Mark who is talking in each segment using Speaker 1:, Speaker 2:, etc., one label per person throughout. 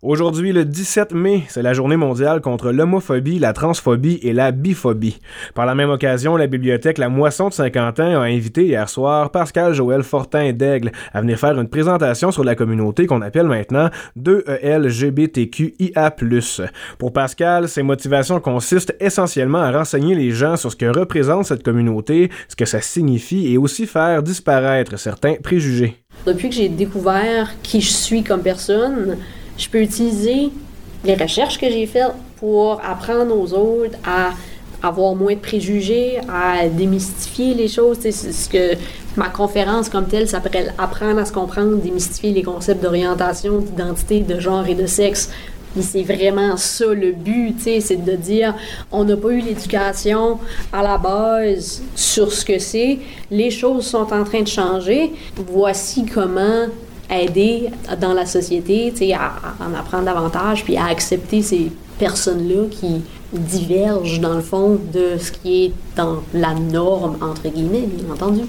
Speaker 1: Aujourd'hui, le 17 mai, c'est la journée mondiale contre l'homophobie, la transphobie et la biphobie. Par la même occasion, la bibliothèque La Moisson de Saint-Quentin a invité hier soir Pascal Joël Fortin d'Aigle à venir faire une présentation sur la communauté qu'on appelle maintenant 2ELGBTQIA+. Pour Pascal, ses motivations consistent essentiellement à renseigner les gens sur ce que représente cette communauté, ce que ça signifie et aussi faire disparaître certains préjugés.
Speaker 2: Depuis que j'ai découvert qui je suis comme personne, je peux utiliser les recherches que j'ai faites pour apprendre aux autres à avoir moins de préjugés, à démystifier les choses. C'est ce que ma conférence comme telle s'appelle Apprendre à se comprendre, démystifier les concepts d'orientation, d'identité, de genre et de sexe. c'est vraiment ça le but, c'est de dire on n'a pas eu l'éducation à la base sur ce que c'est, les choses sont en train de changer, voici comment aider dans la société, à, à en apprendre davantage, puis à accepter ces personnes-là qui divergent dans le fond de ce qui est dans la norme, entre guillemets, bien entendu.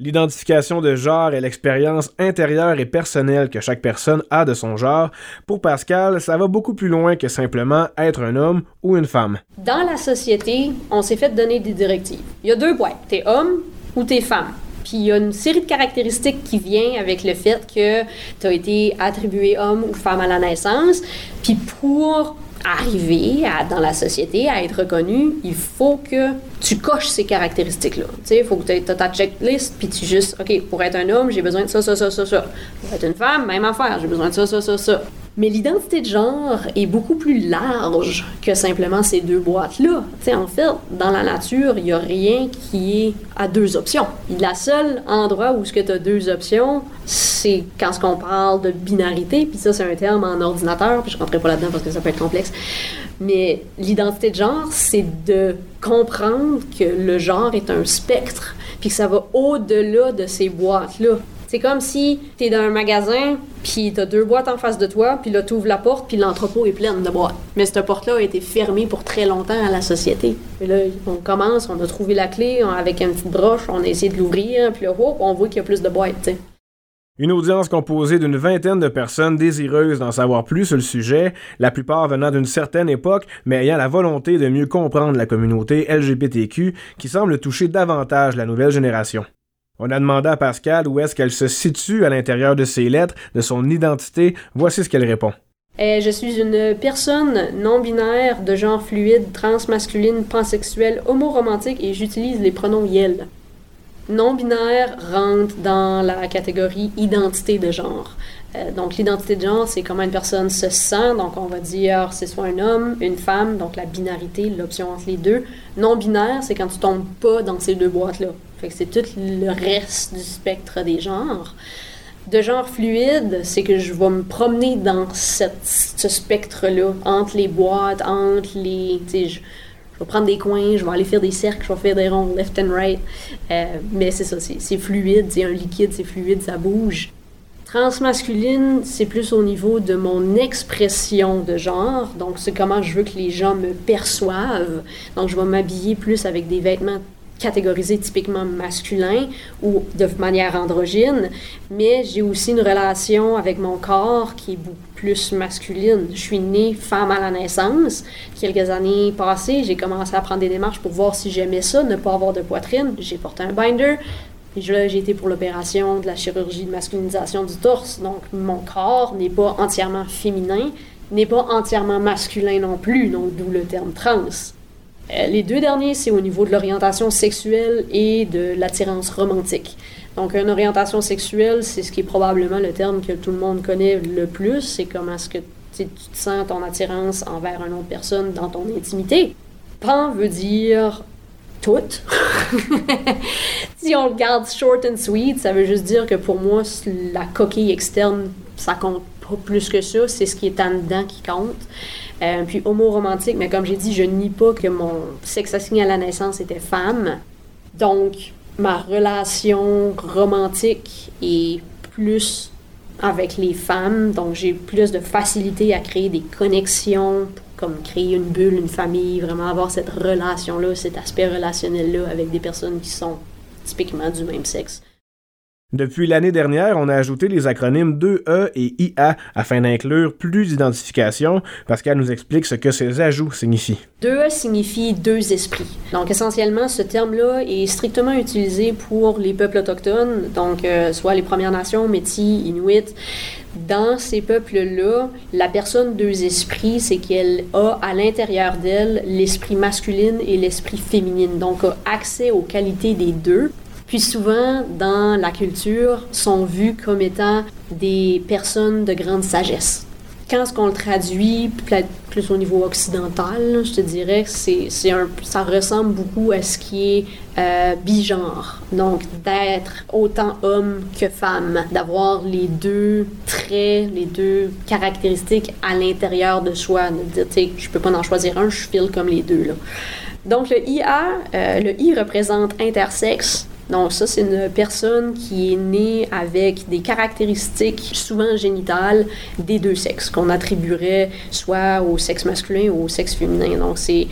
Speaker 1: L'identification de genre est l'expérience intérieure et personnelle que chaque personne a de son genre. Pour Pascal, ça va beaucoup plus loin que simplement être un homme ou une femme.
Speaker 2: Dans la société, on s'est fait donner des directives. Il y a deux boîtes, t'es homme ou t'es femme. Puis il y a une série de caractéristiques qui vient avec le fait que tu as été attribué homme ou femme à la naissance. Puis pour arriver dans la société, à être reconnu, il faut que tu coches ces caractéristiques-là. Tu sais, il faut que tu aies ta checklist, puis tu juste, OK, pour être un homme, j'ai besoin de ça, ça, ça, ça, ça. Pour être une femme, même affaire, j'ai besoin de ça, ça, ça, ça. Mais l'identité de genre est beaucoup plus large que simplement ces deux boîtes-là. En fait, dans la nature, il n'y a rien qui est à deux options. La seule endroit où ce tu as deux options, c'est quand on parle de binarité, puis ça, c'est un terme en ordinateur, puis je ne rentrerai pas là-dedans parce que ça peut être complexe. Mais l'identité de genre, c'est de comprendre que le genre est un spectre, puis que ça va au-delà de ces boîtes-là. C'est comme si tu es dans un magasin, puis tu as deux boîtes en face de toi, puis là, tu ouvres la porte, puis l'entrepôt est plein de boîtes. Mais cette porte-là a été fermée pour très longtemps à la société. Et là, on commence, on a trouvé la clé, avec une petite broche, on a essayé de l'ouvrir, puis là, on voit qu'il y a plus de boîtes,
Speaker 1: Une audience composée d'une vingtaine de personnes désireuses d'en savoir plus sur le sujet, la plupart venant d'une certaine époque, mais ayant la volonté de mieux comprendre la communauté LGBTQ qui semble toucher davantage la nouvelle génération. On a demandé à Pascal où est-ce qu'elle se situe à l'intérieur de ses lettres, de son identité. Voici ce qu'elle répond.
Speaker 2: Euh, je suis une personne non-binaire de genre fluide, transmasculine, pansexuelle, homoromantique et j'utilise les pronoms YEL. Non-binaire rentre dans la catégorie identité de genre. Euh, donc, l'identité de genre, c'est comment une personne se sent. Donc, on va dire c'est soit un homme, une femme, donc la binarité, l'option entre les deux. Non-binaire, c'est quand tu tombes pas dans ces deux boîtes-là. C'est tout le reste du spectre des genres. De genre fluide, c'est que je vais me promener dans ce spectre-là, entre les boîtes, entre les. Je, je vais prendre des coins, je vais aller faire des cercles, je vais faire des ronds left and right. Euh, mais c'est ça, c'est fluide, c'est un liquide, c'est fluide, ça bouge. Transmasculine, c'est plus au niveau de mon expression de genre, donc c'est comment je veux que les gens me perçoivent. Donc je vais m'habiller plus avec des vêtements catégorisés typiquement masculins ou de manière androgyne, mais j'ai aussi une relation avec mon corps qui est beaucoup plus masculine. Je suis née femme à la naissance. Quelques années passées, j'ai commencé à prendre des démarches pour voir si j'aimais ça, ne pas avoir de poitrine. J'ai porté un binder, j'ai été pour l'opération de la chirurgie de masculinisation du torse. Donc, mon corps n'est pas entièrement féminin, n'est pas entièrement masculin non plus, donc d'où le terme trans. Euh, les deux derniers, c'est au niveau de l'orientation sexuelle et de l'attirance romantique. Donc, une orientation sexuelle, c'est ce qui est probablement le terme que tout le monde connaît le plus. C'est comment est-ce que tu te sens ton attirance envers une autre personne dans ton intimité. Pan veut dire tout. si on le garde short and sweet, ça veut juste dire que pour moi, la coquille externe, ça compte pas plus que ça. C'est ce qui est en dedans qui compte. Euh, puis homo-romantique, mais comme j'ai dit, je nie pas que mon sexe assigné à la naissance était femme. Donc, ma relation romantique est plus avec les femmes. Donc, j'ai plus de facilité à créer des connexions comme créer une bulle, une famille, vraiment avoir cette relation-là, cet aspect relationnel-là avec des personnes qui sont typiquement du même sexe.
Speaker 1: Depuis l'année dernière, on a ajouté les acronymes 2E et IA afin d'inclure plus d'identification. Pascal nous explique ce que ces ajouts signifient.
Speaker 2: 2E signifie deux esprits. Donc essentiellement, ce terme-là est strictement utilisé pour les peuples autochtones, donc euh, soit les Premières Nations, Métis, Inuits. Dans ces peuples-là, la personne deux esprits, c'est qu'elle a à l'intérieur d'elle l'esprit masculin et l'esprit féminin, donc a accès aux qualités des deux puis souvent, dans la culture, sont vus comme étant des personnes de grande sagesse. Quand ce qu'on le traduit plus au niveau occidental, je te dirais que c'est, ça ressemble beaucoup à ce qui est euh, bigenre. Donc, d'être autant homme que femme, d'avoir les deux traits, les deux caractéristiques à l'intérieur de soi, de dire, tu sais, je peux pas en choisir un, je file comme les deux. Donc, le IA, euh, le I représente intersexe, donc ça, c'est une personne qui est née avec des caractéristiques souvent génitales des deux sexes, qu'on attribuerait soit au sexe masculin ou au sexe féminin. Donc c'est,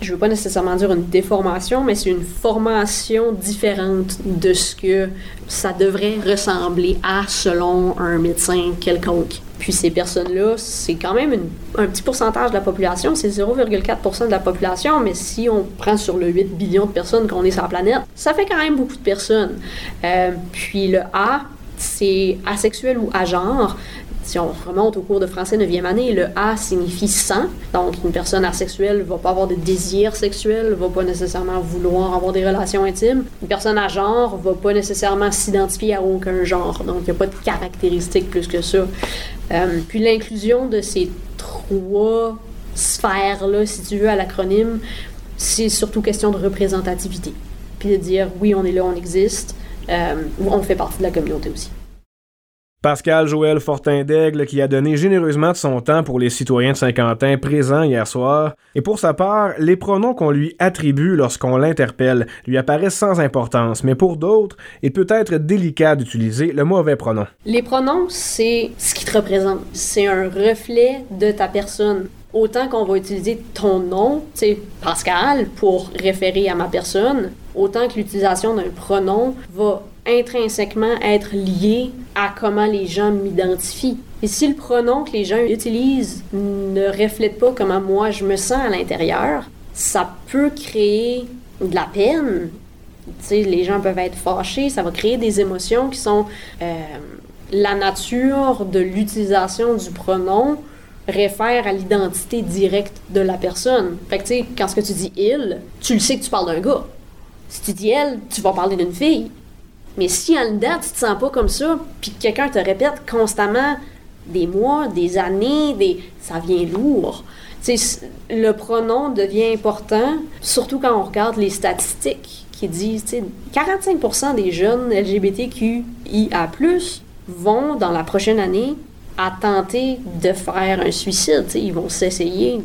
Speaker 2: je veux pas nécessairement dire une déformation, mais c'est une formation différente de ce que ça devrait ressembler à selon un médecin quelconque. Puis ces personnes-là, c'est quand même un petit pourcentage de la population, c'est 0,4% de la population, mais si on prend sur le 8 billions de personnes qu'on est sur la planète, ça fait quand même beaucoup de personnes. Euh, puis le A, c'est asexuel ou agenre si on remonte au cours de français 9e année, le A signifie sans. Donc, une personne asexuelle ne va pas avoir de désir sexuel, ne va pas nécessairement vouloir avoir des relations intimes. Une personne à genre va pas nécessairement s'identifier à aucun genre. Donc, il n'y a pas de caractéristiques plus que ça. Euh, puis, l'inclusion de ces trois sphères-là, si tu veux, à l'acronyme, c'est surtout question de représentativité. Puis de dire, oui, on est là, on existe, euh, on fait partie de la communauté aussi.
Speaker 1: Pascal Joël Fortin-Daigle qui a donné généreusement de son temps pour les citoyens de Saint-Quentin présents hier soir. Et pour sa part, les pronoms qu'on lui attribue lorsqu'on l'interpelle lui apparaissent sans importance, mais pour d'autres, il peut être délicat d'utiliser le mauvais pronom.
Speaker 2: Les pronoms, c'est ce qui te représente. C'est un reflet de ta personne autant qu'on va utiliser ton nom, tu Pascal, pour référer à ma personne, autant que l'utilisation d'un pronom va intrinsèquement être lié à comment les gens m'identifient. Et si le pronom que les gens utilisent ne reflète pas comment moi je me sens à l'intérieur, ça peut créer de la peine. sais, les gens peuvent être fâchés, ça va créer des émotions qui sont euh, la nature de l'utilisation du pronom réfère à l'identité directe de la personne. Fait que tu sais, quand ce que tu dis il, tu le sais que tu parles d'un gars. Si tu dis elle, tu vas parler d'une fille. Mais si en dedans, tu te sens pas comme ça, puis que quelqu'un te répète constamment des mois, des années, des... ça vient lourd. le pronom devient important, surtout quand on regarde les statistiques qui disent 45% des jeunes LGBTQIA, vont, dans la prochaine année, à tenter de faire un suicide. ils vont s'essayer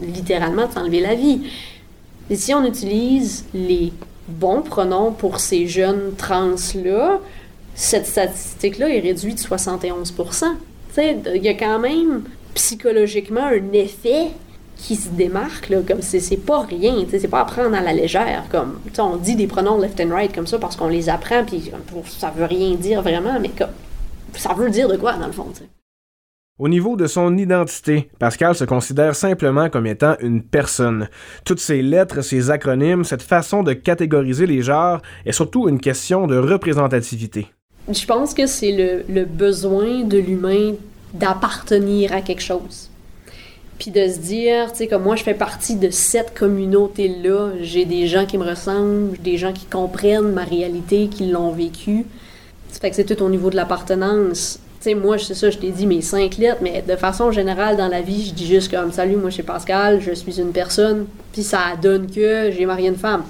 Speaker 2: littéralement de s'enlever la vie. Et si on utilise les bons pronoms pour ces jeunes trans-là, cette statistique-là est réduite de 71% Il y a quand même psychologiquement un effet qui se démarque, là, comme c'est pas rien, c'est pas à prendre à la légère, comme, on dit des pronoms left and right comme ça parce qu'on les apprend, puis ça veut rien dire vraiment, mais comme, ça veut dire de quoi, dans le fond,
Speaker 1: au niveau de son identité, Pascal se considère simplement comme étant une personne. Toutes ces lettres, ces acronymes, cette façon de catégoriser les genres est surtout une question de représentativité.
Speaker 2: Je pense que c'est le, besoin de l'humain d'appartenir à quelque chose. Puis de se dire, tu sais, comme moi, je fais partie de cette communauté-là, j'ai des gens qui me ressemblent, des gens qui comprennent ma réalité, qui l'ont vécu. Ça fait que c'est tout au niveau de l'appartenance sais, moi, c'est ça, je t'ai dit mes cinq lettres, mais de façon générale, dans la vie, je dis juste comme Salut, moi, je suis Pascal, je suis une personne, puis ça donne que j'ai marié une femme.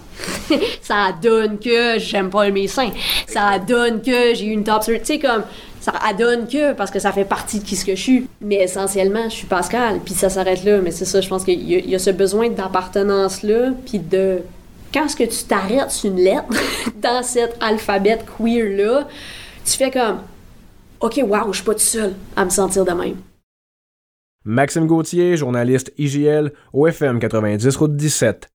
Speaker 2: ça donne que j'aime pas mes seins. Ça donne que j'ai eu une top Tu sais, comme ça donne que parce que ça fait partie de qui ce que je suis. Mais essentiellement, je suis Pascal, puis ça s'arrête là. Mais c'est ça, je pense qu'il y, y, a ce besoin d'appartenance-là, puis de. Quand est-ce que tu t'arrêtes sur une lettre dans cet alphabet queer-là, tu fais comme OK, wow, je suis pas tout seul à me sentir de même.
Speaker 1: Maxime Gauthier, journaliste IGL, OFM 90, route 17.